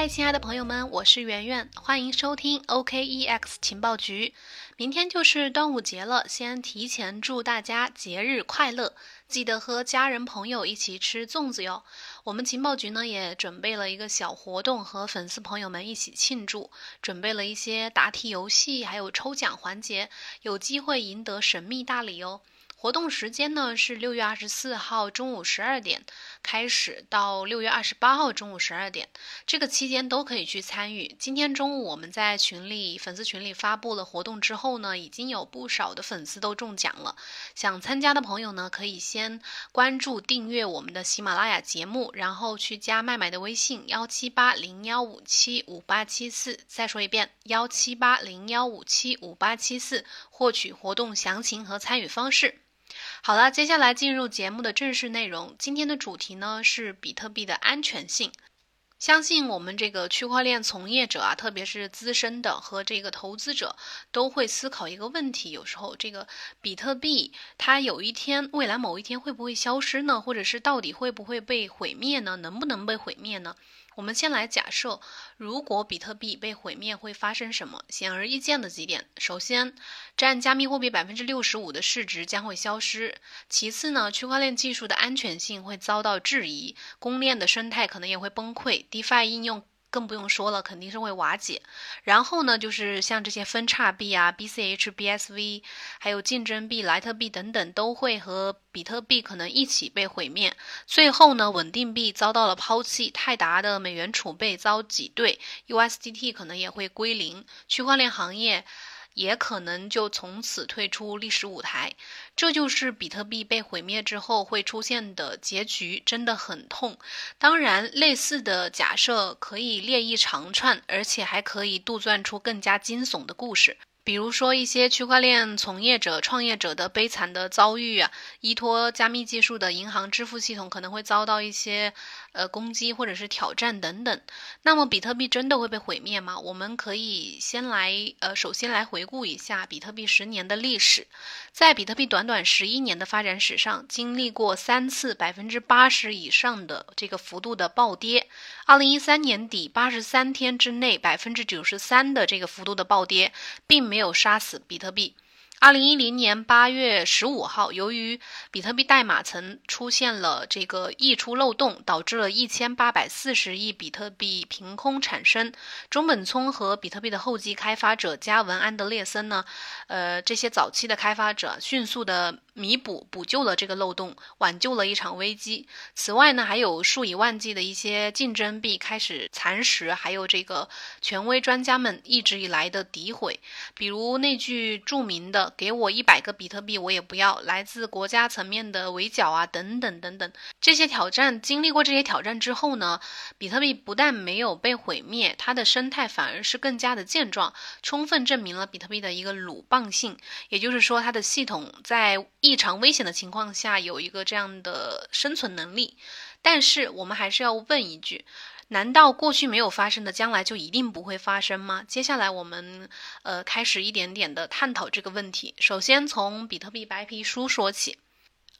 嗨，亲爱的朋友们，我是圆圆，欢迎收听 OKEX 情报局。明天就是端午节了，先提前祝大家节日快乐，记得和家人朋友一起吃粽子哟。我们情报局呢也准备了一个小活动，和粉丝朋友们一起庆祝，准备了一些答题游戏，还有抽奖环节，有机会赢得神秘大礼哦。活动时间呢是六月二十四号中午十二点开始，到六月二十八号中午十二点，这个期间都可以去参与。今天中午我们在群里粉丝群里发布了活动之后呢，已经有不少的粉丝都中奖了。想参加的朋友呢，可以先关注订阅我们的喜马拉雅节目，然后去加麦麦的微信幺七八零幺五七五八七四。再说一遍，幺七八零幺五七五八七四，获取活动详情和参与方式。好了，接下来进入节目的正式内容。今天的主题呢是比特币的安全性。相信我们这个区块链从业者啊，特别是资深的和这个投资者，都会思考一个问题：有时候这个比特币它有一天，未来某一天会不会消失呢？或者是到底会不会被毁灭呢？能不能被毁灭呢？我们先来假设，如果比特币被毁灭会发生什么？显而易见的几点：首先，占加密货币百分之六十五的市值将会消失；其次呢，区块链技术的安全性会遭到质疑，公链的生态可能也会崩溃，DeFi 应用。更不用说了，肯定是会瓦解。然后呢，就是像这些分叉币啊、BCH、BSV，还有竞争币、莱特币等等，都会和比特币可能一起被毁灭。最后呢，稳定币遭到了抛弃，泰达的美元储备遭挤兑，USDT 可能也会归零，区块链行业。也可能就从此退出历史舞台，这就是比特币被毁灭之后会出现的结局，真的很痛。当然，类似的假设可以列一长串，而且还可以杜撰出更加惊悚的故事。比如说一些区块链从业者、创业者的悲惨的遭遇啊，依托加密技术的银行支付系统可能会遭到一些呃攻击或者是挑战等等。那么比特币真的会被毁灭吗？我们可以先来呃，首先来回顾一下比特币十年的历史。在比特币短短十一年的发展史上，经历过三次百分之八十以上的这个幅度的暴跌。二零一三年底八十三天之内，百分之九十三的这个幅度的暴跌，并没有杀死比特币。二零一零年八月十五号，由于比特币代码层出现了这个溢出漏洞，导致了一千八百四十亿比特币凭空产生。中本聪和比特币的后继开发者加文安德烈森呢，呃，这些早期的开发者迅速的。弥补补救了这个漏洞，挽救了一场危机。此外呢，还有数以万计的一些竞争币开始蚕食，还有这个权威专家们一直以来的诋毁，比如那句著名的“给我一百个比特币，我也不要”，来自国家层面的围剿啊，等等等等。这些挑战经历过这些挑战之后呢，比特币不但没有被毁灭，它的生态反而是更加的健壮，充分证明了比特币的一个鲁棒性，也就是说，它的系统在异常危险的情况下，有一个这样的生存能力，但是我们还是要问一句：难道过去没有发生的，将来就一定不会发生吗？接下来我们呃开始一点点的探讨这个问题。首先从比特币白皮书说起。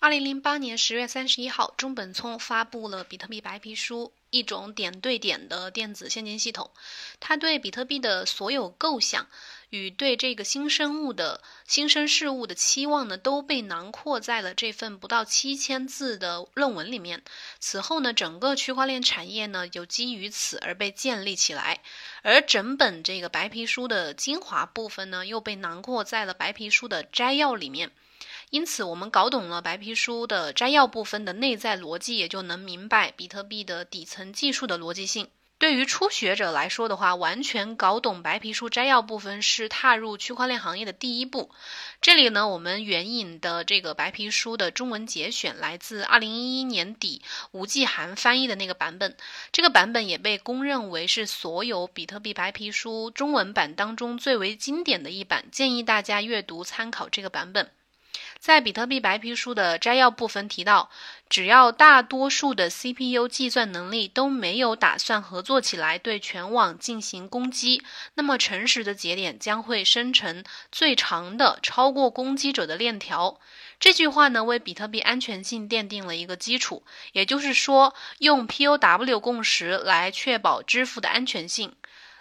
二零零八年十月三十一号，中本聪发布了比特币白皮书。一种点对点的电子现金系统，它对比特币的所有构想与对这个新生物的新生事物的期望呢，都被囊括在了这份不到七千字的论文里面。此后呢，整个区块链产业呢，有基于此而被建立起来，而整本这个白皮书的精华部分呢，又被囊括在了白皮书的摘要里面。因此，我们搞懂了白皮书的摘要部分的内在逻辑，也就能明白比特币的底层技术的逻辑性。对于初学者来说的话，完全搞懂白皮书摘要部分是踏入区块链行业的第一步。这里呢，我们援引的这个白皮书的中文节选来自二零一一年底吴继涵翻译的那个版本，这个版本也被公认为是所有比特币白皮书中文版当中最为经典的一版，建议大家阅读参考这个版本。在比特币白皮书的摘要部分提到，只要大多数的 CPU 计算能力都没有打算合作起来对全网进行攻击，那么诚实的节点将会生成最长的超过攻击者的链条。这句话呢，为比特币安全性奠定了一个基础。也就是说，用 POW 共识来确保支付的安全性。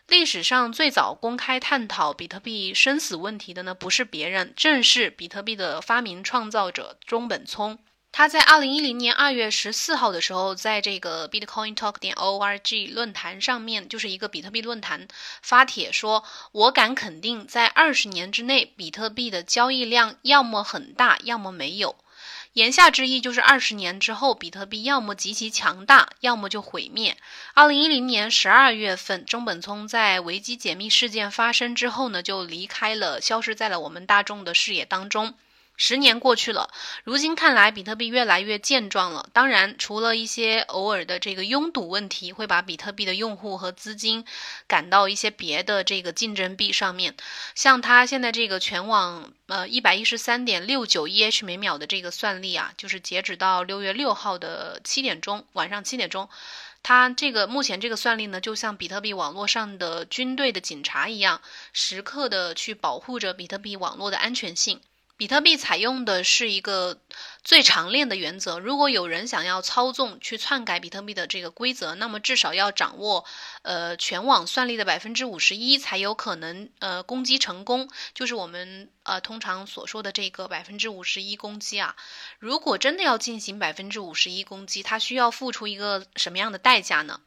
历史上最早公开探讨比特币生死问题的呢，不是别人，正是比特币的发明创造者中本聪。他在二零一零年二月十四号的时候，在这个 Bitcoin Talk 点 org 论坛上面，就是一个比特币论坛，发帖说：“我敢肯定，在二十年之内，比特币的交易量要么很大，要么没有。”言下之意就是，二十年之后，比特币要么极其强大，要么就毁灭。二零一零年十二月份，中本聪在维基解密事件发生之后呢，就离开了，消失在了我们大众的视野当中。十年过去了，如今看来，比特币越来越健壮了。当然，除了一些偶尔的这个拥堵问题，会把比特币的用户和资金赶到一些别的这个竞争币上面。像它现在这个全网呃一百一十三点六九 EH 每秒的这个算力啊，就是截止到六月六号的七点钟，晚上七点钟，它这个目前这个算力呢，就像比特币网络上的军队的警察一样，时刻的去保护着比特币网络的安全性。比特币采用的是一个最长链的原则。如果有人想要操纵、去篡改比特币的这个规则，那么至少要掌握呃全网算力的百分之五十一，才有可能呃攻击成功。就是我们呃通常所说的这个百分之五十一攻击啊。如果真的要进行百分之五十一攻击，它需要付出一个什么样的代价呢？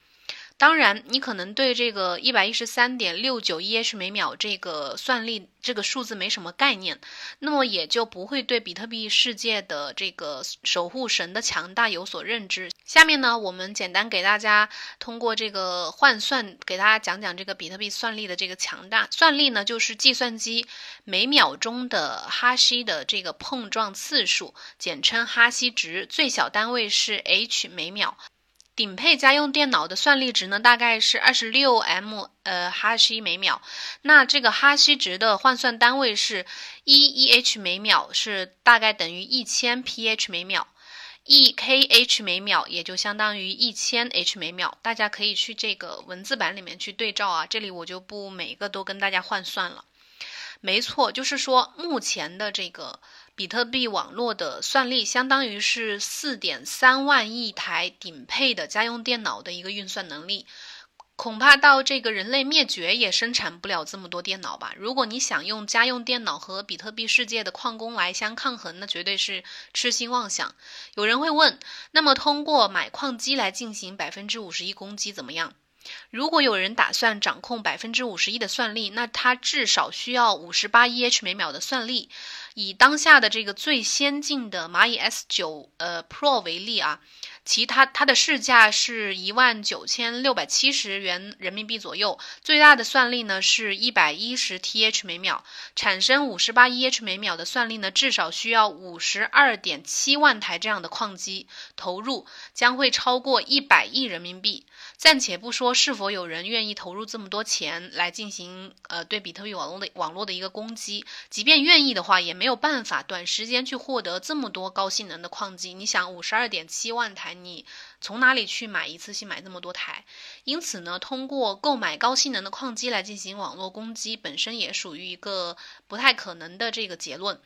当然，你可能对这个一百一十三点六九 EH 每秒这个算力这个数字没什么概念，那么也就不会对比特币世界的这个守护神的强大有所认知。下面呢，我们简单给大家通过这个换算，给大家讲讲这个比特币算力的这个强大。算力呢，就是计算机每秒钟的哈希的这个碰撞次数，简称哈希值，最小单位是 H 每秒。顶配家用电脑的算力值呢，大概是二十六 M 呃哈希每秒。那这个哈希值的换算单位是一 EH 每秒，是大概等于一千 PH 每秒。一 KH 每秒也就相当于一千 H 每秒。大家可以去这个文字版里面去对照啊，这里我就不每个都跟大家换算了。没错，就是说目前的这个。比特币网络的算力相当于是四点三万亿台顶配的家用电脑的一个运算能力，恐怕到这个人类灭绝也生产不了这么多电脑吧。如果你想用家用电脑和比特币世界的矿工来相抗衡，那绝对是痴心妄想。有人会问，那么通过买矿机来进行百分之五十一攻击怎么样？如果有人打算掌控百分之五十一的算力，那它至少需要五十八 EH 每秒的算力。以当下的这个最先进的蚂蚁 S 九呃 Pro 为例啊，其他它的市价是一万九千六百七十元人民币左右，最大的算力呢是一百一十 TH 每秒，产生五十八 EH 每秒的算力呢，至少需要五十二点七万台这样的矿机投入，将会超过一百亿人民币。暂且不说是否有人愿意投入这么多钱来进行呃对比特币网络的网络的一个攻击，即便愿意的话，也没有办法短时间去获得这么多高性能的矿机。你想，五十二点七万台，你从哪里去买一次性买这么多台？因此呢，通过购买高性能的矿机来进行网络攻击，本身也属于一个不太可能的这个结论。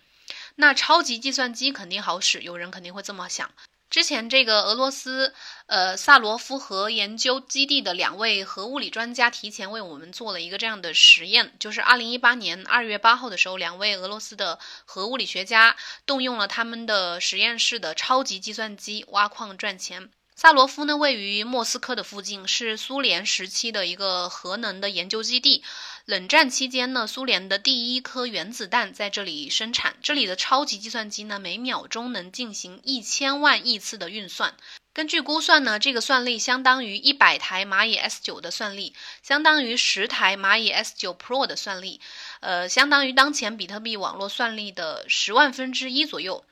那超级计算机肯定好使，有人肯定会这么想。之前这个俄罗斯呃萨罗夫核研究基地的两位核物理专家提前为我们做了一个这样的实验，就是二零一八年二月八号的时候，两位俄罗斯的核物理学家动用了他们的实验室的超级计算机挖矿赚钱。萨罗夫呢，位于莫斯科的附近，是苏联时期的一个核能的研究基地。冷战期间呢，苏联的第一颗原子弹在这里生产。这里的超级计算机呢，每秒钟能进行一千万亿次的运算。根据估算呢，这个算力相当于一百台蚂蚁 S 九的算力，相当于十台蚂蚁 S 九 Pro 的算力，呃，相当于当前比特币网络算力的十万分之一左右。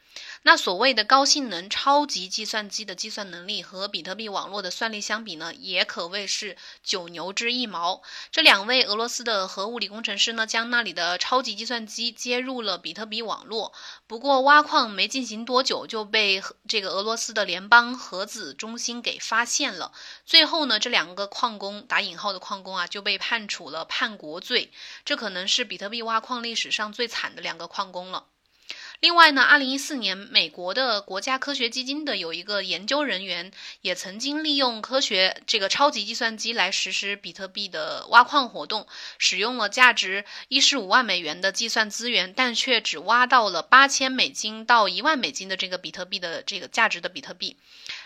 那所谓的高性能超级计算机的计算能力和比特币网络的算力相比呢，也可谓是九牛之一毛。这两位俄罗斯的核物理工程师呢，将那里的超级计算机接入了比特币网络。不过挖矿没进行多久，就被这个俄罗斯的联邦核子中心给发现了。最后呢，这两个矿工打引号的矿工啊，就被判处了叛国罪。这可能是比特币挖矿历史上最惨的两个矿工了。另外呢，二零一四年，美国的国家科学基金的有一个研究人员也曾经利用科学这个超级计算机来实施比特币的挖矿活动，使用了价值一十五万美元的计算资源，但却只挖到了八千美金到一万美金的这个比特币的这个价值的比特币。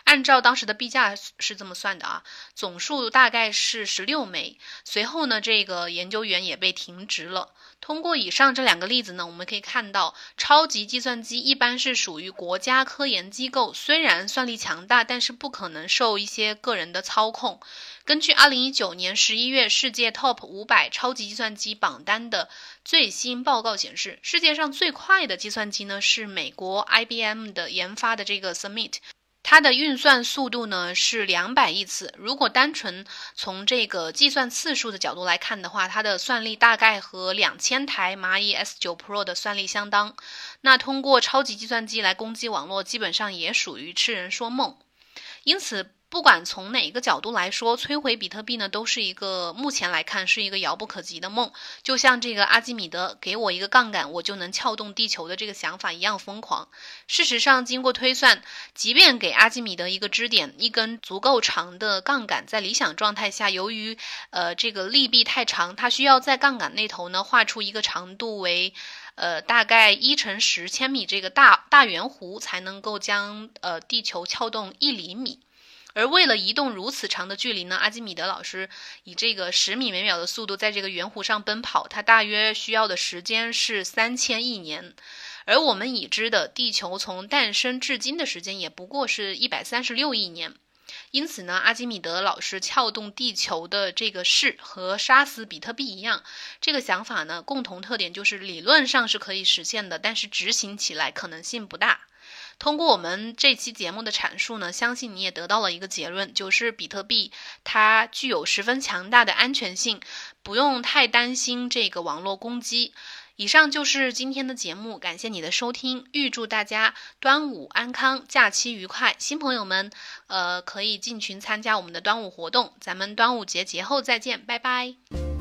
按照当时的币价是这么算的啊，总数大概是十六枚。随后呢，这个研究员也被停职了。通过以上这两个例子呢，我们可以看到，超级计算机一般是属于国家科研机构，虽然算力强大，但是不可能受一些个人的操控。根据二零一九年十一月世界 TOP 五百超级计算机榜单的最新报告显示，世界上最快的计算机呢是美国 IBM 的研发的这个 Summit。它的运算速度呢是两百亿次。如果单纯从这个计算次数的角度来看的话，它的算力大概和两千台蚂蚁 S 九 Pro 的算力相当。那通过超级计算机来攻击网络，基本上也属于痴人说梦。因此。不管从哪个角度来说，摧毁比特币呢，都是一个目前来看是一个遥不可及的梦。就像这个阿基米德给我一个杠杆，我就能撬动地球的这个想法一样疯狂。事实上，经过推算，即便给阿基米德一个支点、一根足够长的杠杆，在理想状态下，由于呃这个利弊太长，它需要在杠杆那头呢画出一个长度为呃大概一乘十千米这个大大圆弧，才能够将呃地球撬动一厘米。而为了移动如此长的距离呢，阿基米德老师以这个十米每秒的速度在这个圆弧上奔跑，他大约需要的时间是三千亿年。而我们已知的地球从诞生至今的时间也不过是一百三十六亿年。因此呢，阿基米德老师撬动地球的这个事和杀死比特币一样，这个想法呢，共同特点就是理论上是可以实现的，但是执行起来可能性不大。通过我们这期节目的阐述呢，相信你也得到了一个结论，就是比特币它具有十分强大的安全性，不用太担心这个网络攻击。以上就是今天的节目，感谢你的收听，预祝大家端午安康，假期愉快。新朋友们，呃，可以进群参加我们的端午活动，咱们端午节节后再见，拜拜。